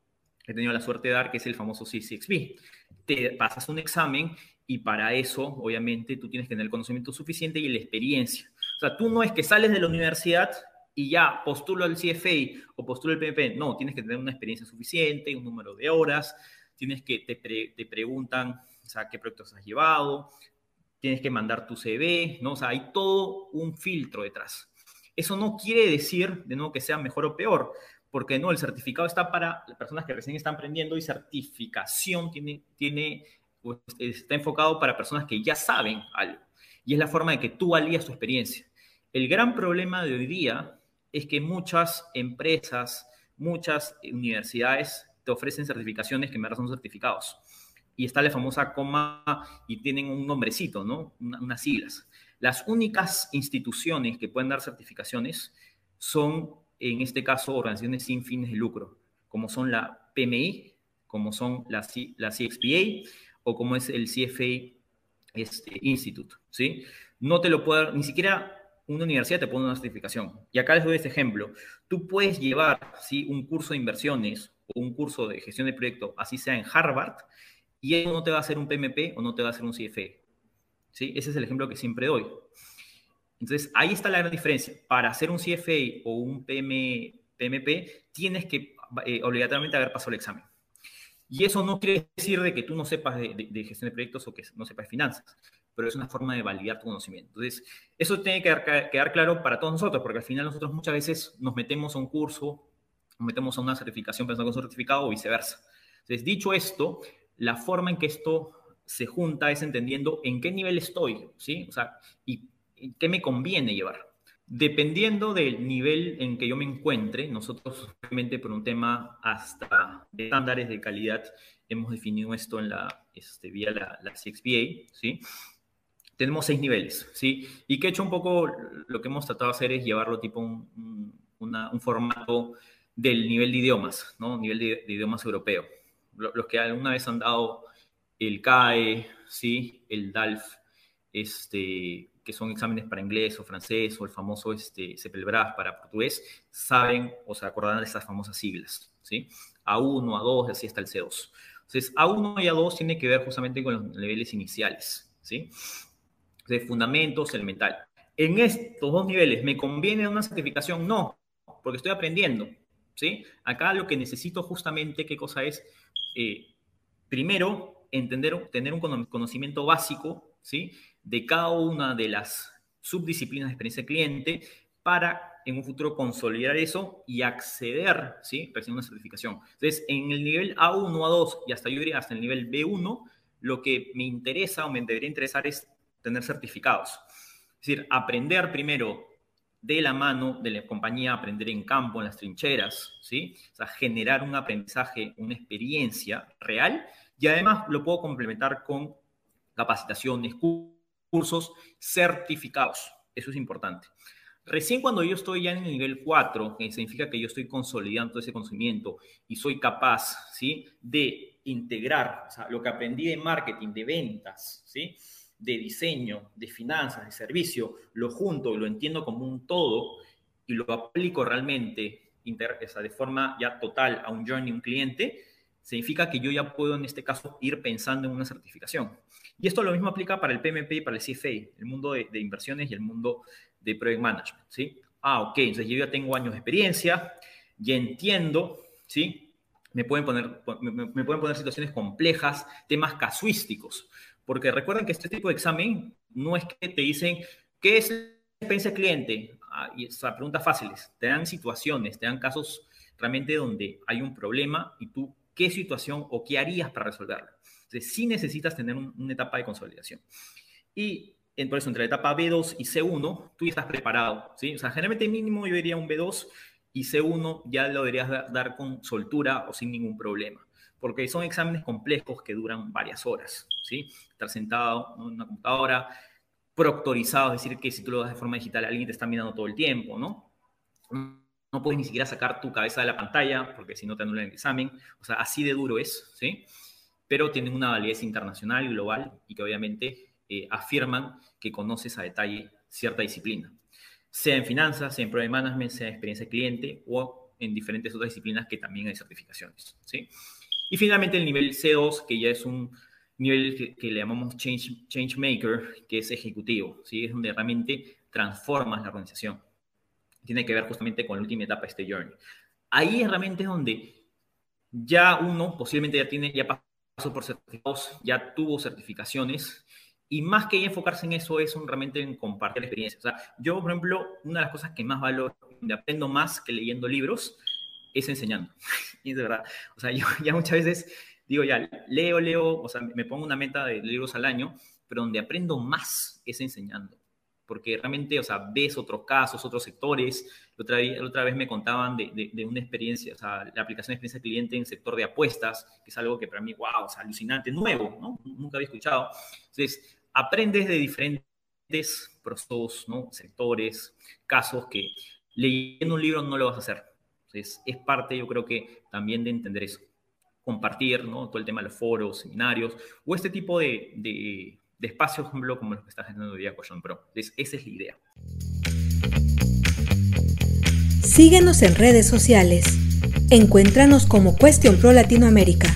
he tenido la suerte de dar, que es el famoso CCXP. Te pasas un examen y para eso, obviamente, tú tienes que tener el conocimiento suficiente y la experiencia. O sea, tú no es que sales de la universidad y ya postulo al CFA o postulo al PMP. No, tienes que tener una experiencia suficiente, un número de horas, tienes que, te, te preguntan, o sea, qué proyectos has llevado, tienes que mandar tu CV, ¿no? O sea, hay todo un filtro detrás. Eso no quiere decir, de nuevo, que sea mejor o peor, porque no, el certificado está para las personas que recién están aprendiendo y certificación tiene, tiene, pues, está enfocado para personas que ya saben algo. Y es la forma de que tú alías tu experiencia. El gran problema de hoy día es que muchas empresas, muchas universidades te ofrecen certificaciones que me son certificados y está la famosa coma y tienen un nombrecito, ¿no? unas siglas. Las únicas instituciones que pueden dar certificaciones son, en este caso, organizaciones sin fines de lucro, como son la PMI, como son la, la CXPA o como es el CFA este, Institute, ¿sí? No te lo puede, ni siquiera una universidad te pone una certificación. Y acá les doy este ejemplo. Tú puedes llevar, ¿sí? Un curso de inversiones o un curso de gestión de proyecto, así sea en Harvard, y eso no te va a hacer un PMP o no te va a hacer un CFA. ¿Sí? Ese es el ejemplo que siempre doy. Entonces, ahí está la gran diferencia. Para hacer un CFA o un PM, PMP, tienes que eh, obligatoriamente haber pasado el examen. Y eso no quiere decir de que tú no sepas de, gestión de proyectos o que no sepas de finanzas, pero es una forma de validar tu conocimiento. Entonces, eso tiene que quedar, claro para todos nosotros, porque al final nosotros muchas veces nos metemos a un curso, nos metemos a una certificación pensando que es un certificado o viceversa. Entonces, dicho esto, la forma en que esto se junta es entendiendo en qué nivel estoy, ¿sí? O sea, y qué me conviene llevar. Dependiendo del nivel en que yo me encuentre, nosotros realmente por un tema hasta de estándares de calidad hemos definido esto en la, este, vía la, la CXPA, ¿sí? Tenemos seis niveles, ¿sí? Y que he hecho un poco, lo que hemos tratado de hacer es llevarlo tipo un, formato del nivel de idiomas, ¿no? Nivel de, idiomas europeo. Los que alguna vez han dado el CAE, ¿sí? El DALF, este, que son exámenes para inglés o francés o el famoso este, CEPELBRAS para portugués, saben o se acordarán de estas famosas siglas, ¿sí? A1, A2, así hasta el C2. Entonces, A1 y A2 tiene que ver justamente con los niveles iniciales, ¿sí? De fundamentos, elemental. En estos dos niveles, ¿me conviene una certificación? No, porque estoy aprendiendo, ¿sí? Acá lo que necesito justamente, ¿qué cosa es? Eh, primero, entender, tener un conocimiento básico, ¿sí? De cada una de las subdisciplinas de experiencia cliente para en un futuro consolidar eso y acceder, ¿sí? Recién una certificación. Entonces, en el nivel A1, A2 y hasta yo diría hasta el nivel B1, lo que me interesa o me debería interesar es tener certificados. Es decir, aprender primero de la mano de la compañía, aprender en campo, en las trincheras, ¿sí? O sea, generar un aprendizaje, una experiencia real y además lo puedo complementar con capacitaciones, cursos certificados. Eso es importante. Recién cuando yo estoy ya en el nivel 4, que significa que yo estoy consolidando ese conocimiento y soy capaz, ¿sí? De integrar lo que aprendí de marketing, de ventas, ¿sí? De diseño, de finanzas, de servicio, lo junto y lo entiendo como un todo y lo aplico realmente de forma ya total a un journey, un cliente, significa que yo ya puedo en este caso ir pensando en una certificación. Y esto lo mismo aplica para el PMP y para el CFA, el mundo de, inversiones y el mundo de Project Management, ¿sí? Ah, ok, entonces yo ya tengo años de experiencia, ya entiendo, ¿sí? Me pueden poner, me, pueden poner situaciones complejas, temas casuísticos, porque recuerden que este tipo de examen no es que te dicen, ¿qué es la experiencia cliente? Ah, y esas preguntas fáciles, te dan situaciones, te dan casos realmente donde hay un problema y tú, ¿qué situación o qué harías para resolverlo? Entonces, sí necesitas tener una etapa de consolidación. Y por eso, entre la etapa B2 y C1, tú ya estás preparado, ¿sí? O generalmente mínimo yo diría un B2 y C1 ya lo deberías dar con soltura o sin ningún problema, porque son exámenes complejos que duran varias horas, ¿sí? Estar sentado en una computadora, proctorizado, es decir, que si tú lo das de forma digital, alguien te está mirando todo el tiempo, ¿no? No puedes ni siquiera sacar tu cabeza de la pantalla, porque si no te anulan el examen. O sea, así de duro es. Pero tienen una validez internacional global y que obviamente eh, afirman que conoces a detalle cierta disciplina, sea en finanzas, sea en Project Management, sea en experiencia cliente o en diferentes otras disciplinas que también hay certificaciones. ¿sí? Y finalmente el nivel C2, que ya es un nivel que, le llamamos change, change, Maker, que es ejecutivo, ¿sí? es donde realmente transformas la organización. Tiene que ver justamente con la última etapa de este journey. Ahí es realmente donde ya uno posiblemente ya tiene, ya por certificados, ya tuvo certificaciones, y más que enfocarse en eso es realmente en compartir la experiencia. O sea, yo, por ejemplo, una de las cosas que más valoro, donde aprendo más que leyendo libros, es enseñando. *laughs* y de verdad. O sea, *laughs* yo ya muchas veces digo, ya, leo, leo, o sea, me pongo una meta de libros al año, pero donde aprendo más es enseñando porque realmente, o sea, ves otros casos, otros sectores. Otra, otra vez me contaban de, de, una experiencia, o sea, la aplicación de experiencia cliente en el sector de apuestas, que es algo que para mí, wow, o sea, alucinante, nuevo, ¿no? Nunca había escuchado. Entonces, aprendes de diferentes procesos, ¿no? Sectores, casos que leyendo un libro no lo vas a hacer. Entonces, es parte, yo creo que también de entender eso. Compartir, ¿no? Todo el tema de los foros, seminarios, o este tipo de, de, espacios, por ejemplo, como los que está generando hoy día Question Pro. Entonces, esa es la idea. Síguenos en redes sociales. Encuéntranos como Question Pro Latinoamérica.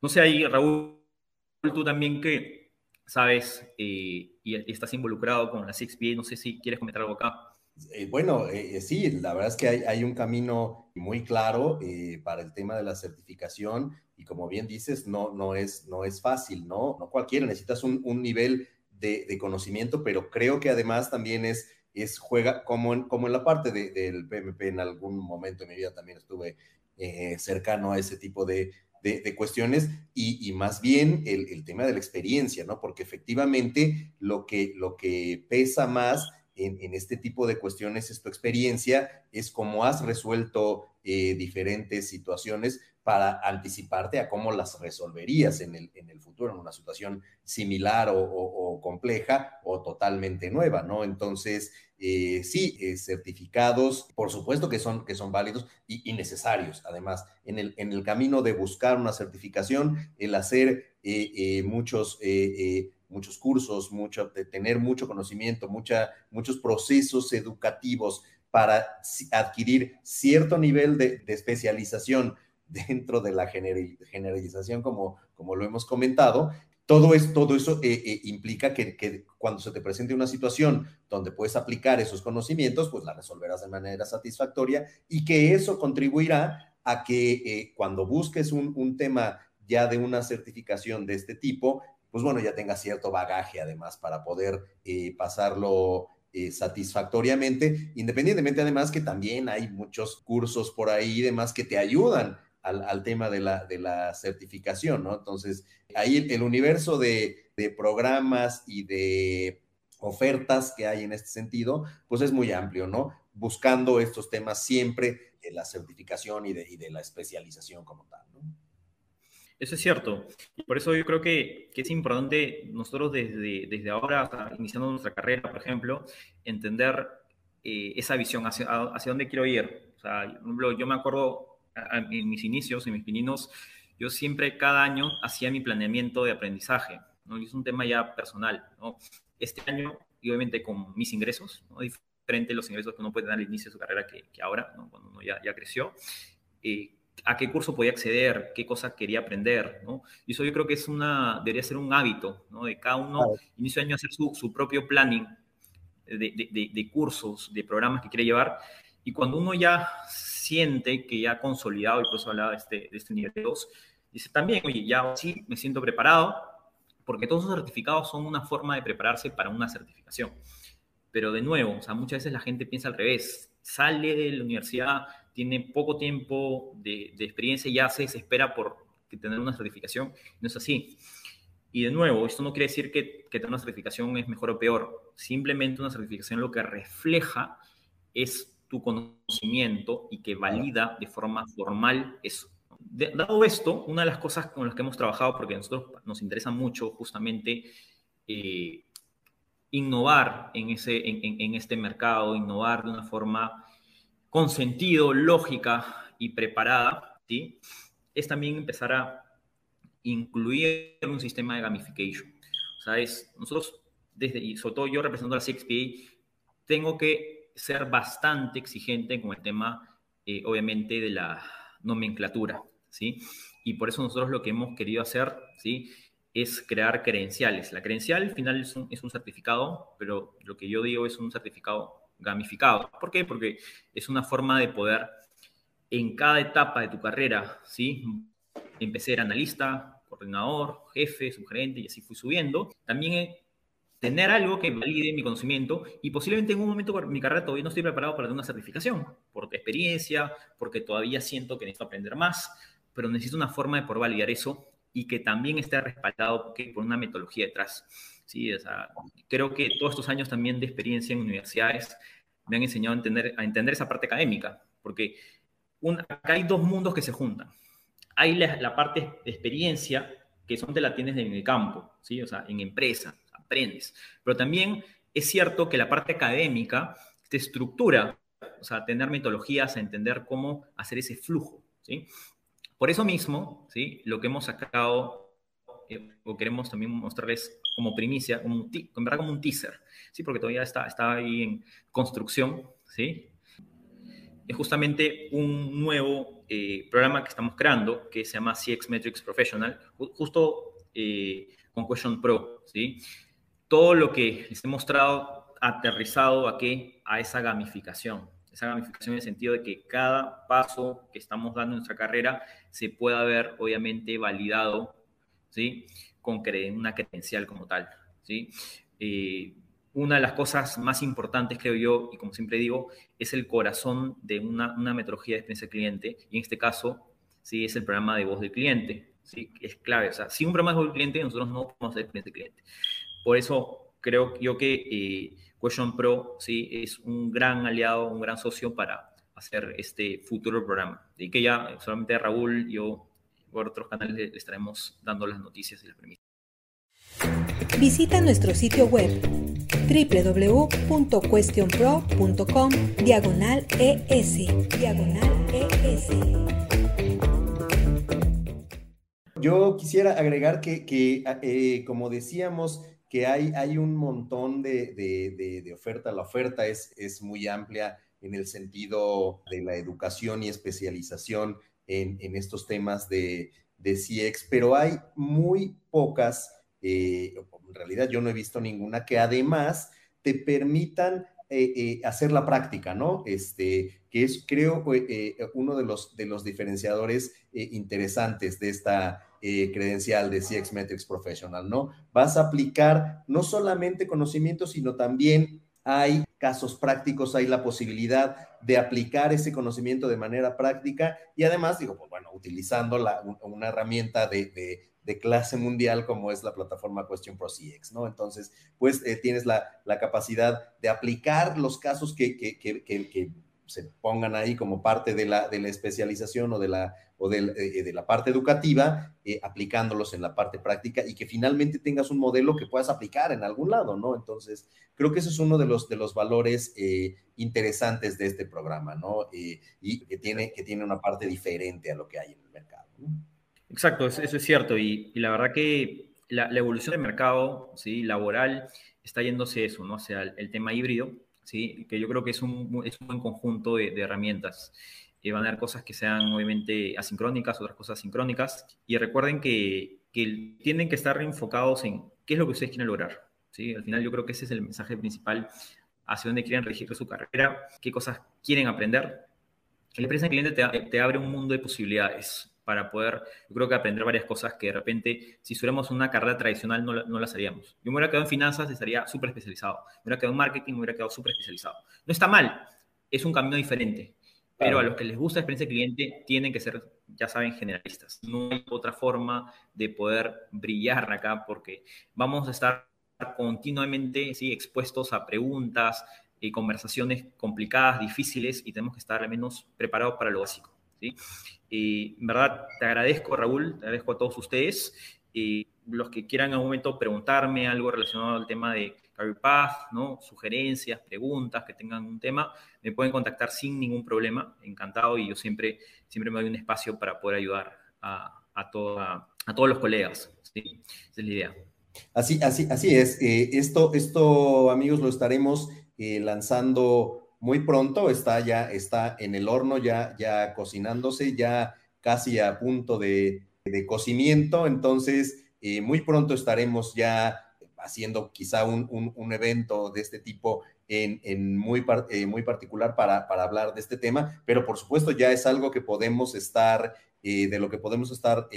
No sé, ahí, Raúl, tú también que sabes eh, y estás involucrado con la CXPA, no sé si quieres comentar algo acá. Eh, bueno, eh, sí, la verdad es que hay, un camino muy claro para el tema de la certificación y como bien dices, no, no, es, no es fácil, ¿no? No cualquiera, necesitas un, nivel de, conocimiento, pero creo que además también es, es juega como en, como en la parte del PMP, en algún momento de mi vida también estuve cercano a ese tipo de, de, cuestiones y, más bien el, tema de la experiencia, ¿no? Porque efectivamente lo que, lo que pesa más en, este tipo de cuestiones es tu experiencia, es cómo has resuelto eh, diferentes situaciones para anticiparte a cómo las resolverías en el, en el futuro, en una situación similar o, compleja o totalmente nueva, ¿no? Entonces, eh, sí, eh, certificados, por supuesto que son, que son válidos y, necesarios, además, en el, en el camino de buscar una certificación, el hacer muchos muchos cursos, mucho, de tener mucho conocimiento, mucha, muchos procesos educativos para adquirir cierto nivel de, especialización *laughs* dentro de la generalización, como, como lo hemos comentado. Todo, es, todo eso eh, eh, implica que, cuando se te presente una situación donde puedes aplicar esos conocimientos, pues la resolverás de manera satisfactoria y que eso contribuirá a que eh, cuando busques un, un tema ya de una certificación de este tipo, pues bueno, ya tenga cierto bagaje además para poder eh, pasarlo eh, satisfactoriamente, independientemente además que también hay muchos cursos por ahí y demás que te ayudan al, tema de la, de la, certificación, ¿no? Entonces, ahí el, universo de, programas y de ofertas que hay en este sentido, pues es muy amplio, ¿no? Buscando estos temas siempre de la certificación y de, y de la especialización como tal, ¿no? Eso es cierto. Y por eso yo creo que, es importante nosotros desde, desde ahora, iniciando nuestra carrera, por ejemplo, entender eh, esa visión, hacia, hacia dónde quiero ir. O sea, yo me acuerdo en mis inicios, en mis pininos, yo siempre cada año hacía mi planeamiento de aprendizaje. ¿no? Es un tema ya personal. ¿no? Este año, y obviamente con mis ingresos, ¿no? diferente los ingresos que uno puede tener al inicio de su carrera que, que ahora, cuando uno ya, ya creció. Eh, a qué curso podía acceder, qué cosas quería aprender, ¿no? Y eso yo creo que es una, debería ser un hábito, ¿no? De cada uno, inicio de año, hacer su, su propio planning de, de, de, cursos, de programas que quiere llevar. Y cuando uno ya siente que ya ha consolidado, y por eso hablaba de este, de este nivel 2, dice también, oye, ya sí, me siento preparado, porque todos esos certificados son una forma de prepararse para una certificación. Pero de nuevo, o sea, muchas veces la gente piensa al revés, sale de la universidad, tiene poco tiempo de, experiencia y ya se desespera por tener una certificación. No es así. Y de nuevo, esto no quiere decir que, que tener una certificación es mejor o peor. Simplemente una certificación lo que refleja es tu conocimiento y que valida de forma formal eso. dado esto, una de las cosas con las que hemos trabajado, porque a nosotros nos interesa mucho justamente eh, innovar en, ese, en, en, este mercado, innovar de una forma con sentido, lógica y preparada, ¿sí? es también empezar a incluir un sistema de gamification. O sea, es, nosotros, desde, y sobre todo yo representando a la CXPA, tengo que ser bastante exigente con el tema, eh, obviamente, de la nomenclatura, ¿sí? Y por eso nosotros lo que hemos querido hacer, ¿sí? Es crear credenciales. La credencial al final es un, es un certificado, pero lo que yo digo es un certificado gamificado. ¿Por qué? Porque es una forma de poder en cada etapa de tu carrera, ¿sí? Empecé a analista, coordinador, jefe, subgerente y así fui subiendo. También tener algo que valide mi conocimiento y posiblemente en un momento de mi carrera todavía no estoy preparado para tener una certificación, por experiencia, porque todavía siento que necesito aprender más, pero necesito una forma de poder validar eso y que también esté respaldado por una metodología detrás. Sí, creo que todos estos años también de experiencia en universidades me han enseñado a entender, a entender esa parte académica, porque acá hay dos mundos que se juntan. Hay la, parte de experiencia, que son te la tienes en el campo, ¿sí? o sea, en empresa, aprendes. Pero también es cierto que la parte académica te estructura, o sea, tener metodologías, a entender cómo hacer ese flujo, ¿sí? Por eso mismo, ¿sí? Lo que hemos sacado, eh, o queremos también mostrarles como primicia, como un, en verdad como un teaser, ¿sí? Porque todavía está, está ahí en construcción, ¿sí? Es justamente un nuevo eh, programa que estamos creando que se llama CX Metrics Professional, justo eh, con Question Pro, ¿sí? Todo lo que les he mostrado aterrizado a qué? A esa gamificación. Esa gamificación en el sentido de que cada paso que estamos dando en nuestra carrera se pueda ver, obviamente, validado, ¿sí? Con una credencial como tal, ¿sí? Eh, una de las cosas más importantes, creo yo, y como siempre digo, es el corazón de una, una metodología de experiencia cliente, y en este caso, sí, es el programa de voz del cliente, ¿sí? Es clave, o sea, sin un programa de voz del cliente, nosotros no podemos hacer experiencia cliente. Por eso creo yo que eh, Question Pro, sí, es un gran aliado, un gran socio para hacer este futuro programa. Y que ya solamente Raúl, yo, por otros canales le estaremos dando las noticias y las premisas. Visita nuestro sitio web www.questionpro.com diagonal ES diagonal ES. Yo quisiera agregar que, que eh, como decíamos, que hay, hay un montón de, de, de, oferta. La oferta es, es muy amplia en el sentido de la educación y especialización en, estos temas de, de CX, pero hay muy pocas eh, en realidad yo no he visto ninguna que además te permitan eh, eh, hacer la práctica, ¿no? Este, que es, creo, uno de los, de los diferenciadores interesantes de esta credencial de CX Metrics Professional, ¿no? Vas a aplicar no solamente conocimiento, sino también hay casos prácticos, hay la posibilidad de aplicar ese conocimiento de manera práctica y además, digo, pues bueno, utilizando la, una herramienta de de clase mundial como es la plataforma Question Pro CX, ¿no? Entonces, pues eh, tienes la, capacidad de aplicar los casos que, que, se pongan ahí como parte de la, de la especialización o de la, o eh, de, la parte educativa, eh, aplicándolos en la parte práctica y que finalmente tengas un modelo que puedas aplicar en algún lado, ¿no? Entonces, creo que ese es uno de los, de los valores interesantes de este programa, ¿no? y que tiene, que tiene una parte diferente a lo que hay en el mercado. Exacto, eso, es cierto. Y, la verdad que la, evolución del mercado ¿sí? laboral está yéndose eso, ¿no? O sea, el, tema híbrido, ¿sí? que yo creo que es un, es un buen conjunto de, herramientas. Eh, van a haber cosas que sean obviamente asincrónicas, otras cosas sincrónicas. Y recuerden que, que tienen que estar enfocados en qué es lo que ustedes quieren lograr. ¿sí? Al final yo creo que ese es el mensaje principal hacia dónde quieren regir su carrera, qué cosas quieren aprender. La empresa cliente te, te abre un mundo de posibilidades para poder, yo creo que aprender varias cosas que de repente, si fuéramos una carrera tradicional, no, no las haríamos. Yo me hubiera quedado en finanzas, estaría súper especializado. Me hubiera quedado en marketing, me hubiera quedado súper especializado. No está mal, es un camino diferente. Pero a los que les gusta la experiencia cliente, tienen que ser, ya saben, generalistas. No hay otra forma de poder brillar acá porque vamos a estar continuamente ¿sí? expuestos a preguntas y conversaciones complicadas, difíciles, y tenemos que estar al menos preparados para lo básico. ¿Sí? Y en verdad te agradezco, Raúl, te agradezco a todos ustedes. Y los que quieran en algún momento preguntarme algo relacionado al tema de Career Path, ¿no? sugerencias, preguntas, que tengan un tema, me pueden contactar sin ningún problema. Encantado y yo siempre, siempre me doy un espacio para poder ayudar a, a, toda, a todos los colegas. ¿sí? Esa es la idea. Así, así, así es. Eh, esto, esto, amigos, lo estaremos eh, lanzando muy pronto, está ya, está en el horno, ya, ya cocinándose, ya casi a punto de, cocimiento, entonces eh, muy pronto estaremos ya haciendo quizá un, evento de este tipo en, muy, eh, muy particular para, para, hablar de este tema, pero por supuesto ya es algo que podemos estar, eh, de lo que podemos estar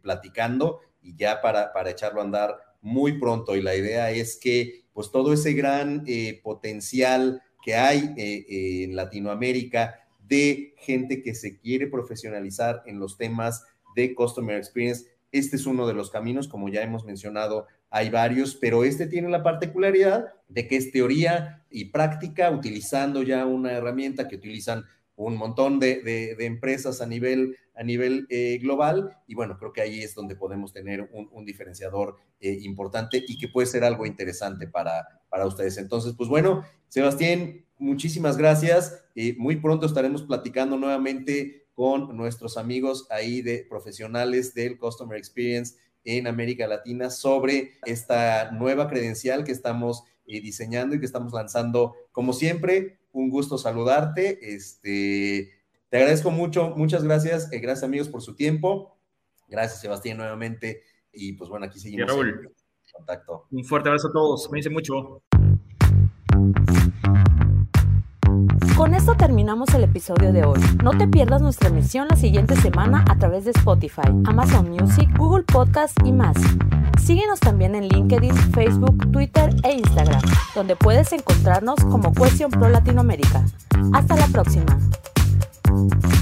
platicando y ya para, para echarlo a andar muy pronto. Y la idea es que pues todo ese gran potencial que hay eh, eh, en Latinoamérica de gente que se quiere profesionalizar en los temas de Customer Experience. Este es uno de los caminos, como ya hemos mencionado, hay varios, pero este tiene la particularidad de que es teoría y práctica utilizando ya una herramienta que utilizan un montón de, empresas a nivel, a nivel eh, global y bueno, creo que ahí es donde podemos tener un, diferenciador importante y que puede ser algo interesante para, para ustedes. Entonces, pues bueno, Sebastián, muchísimas gracias. Eh, muy pronto estaremos platicando nuevamente con nuestros amigos ahí de profesionales del Customer Experience en América Latina sobre esta nueva credencial que estamos eh, diseñando y que estamos lanzando. Como siempre, un gusto saludarte. Este, te agradezco mucho, muchas gracias. Eh, gracias amigos por su tiempo. Gracias Sebastián nuevamente. Y pues bueno, aquí seguimos en contacto. Un fuerte abrazo a todos. Cuídense mucho. Con esto terminamos el episodio de hoy. No te pierdas nuestra emisión la siguiente semana a través de Spotify, Amazon Music, Google Podcast y más. Síguenos también en LinkedIn, Facebook, Twitter e Instagram, donde puedes encontrarnos como Question Pro Latinoamérica. Hasta la próxima. Bye.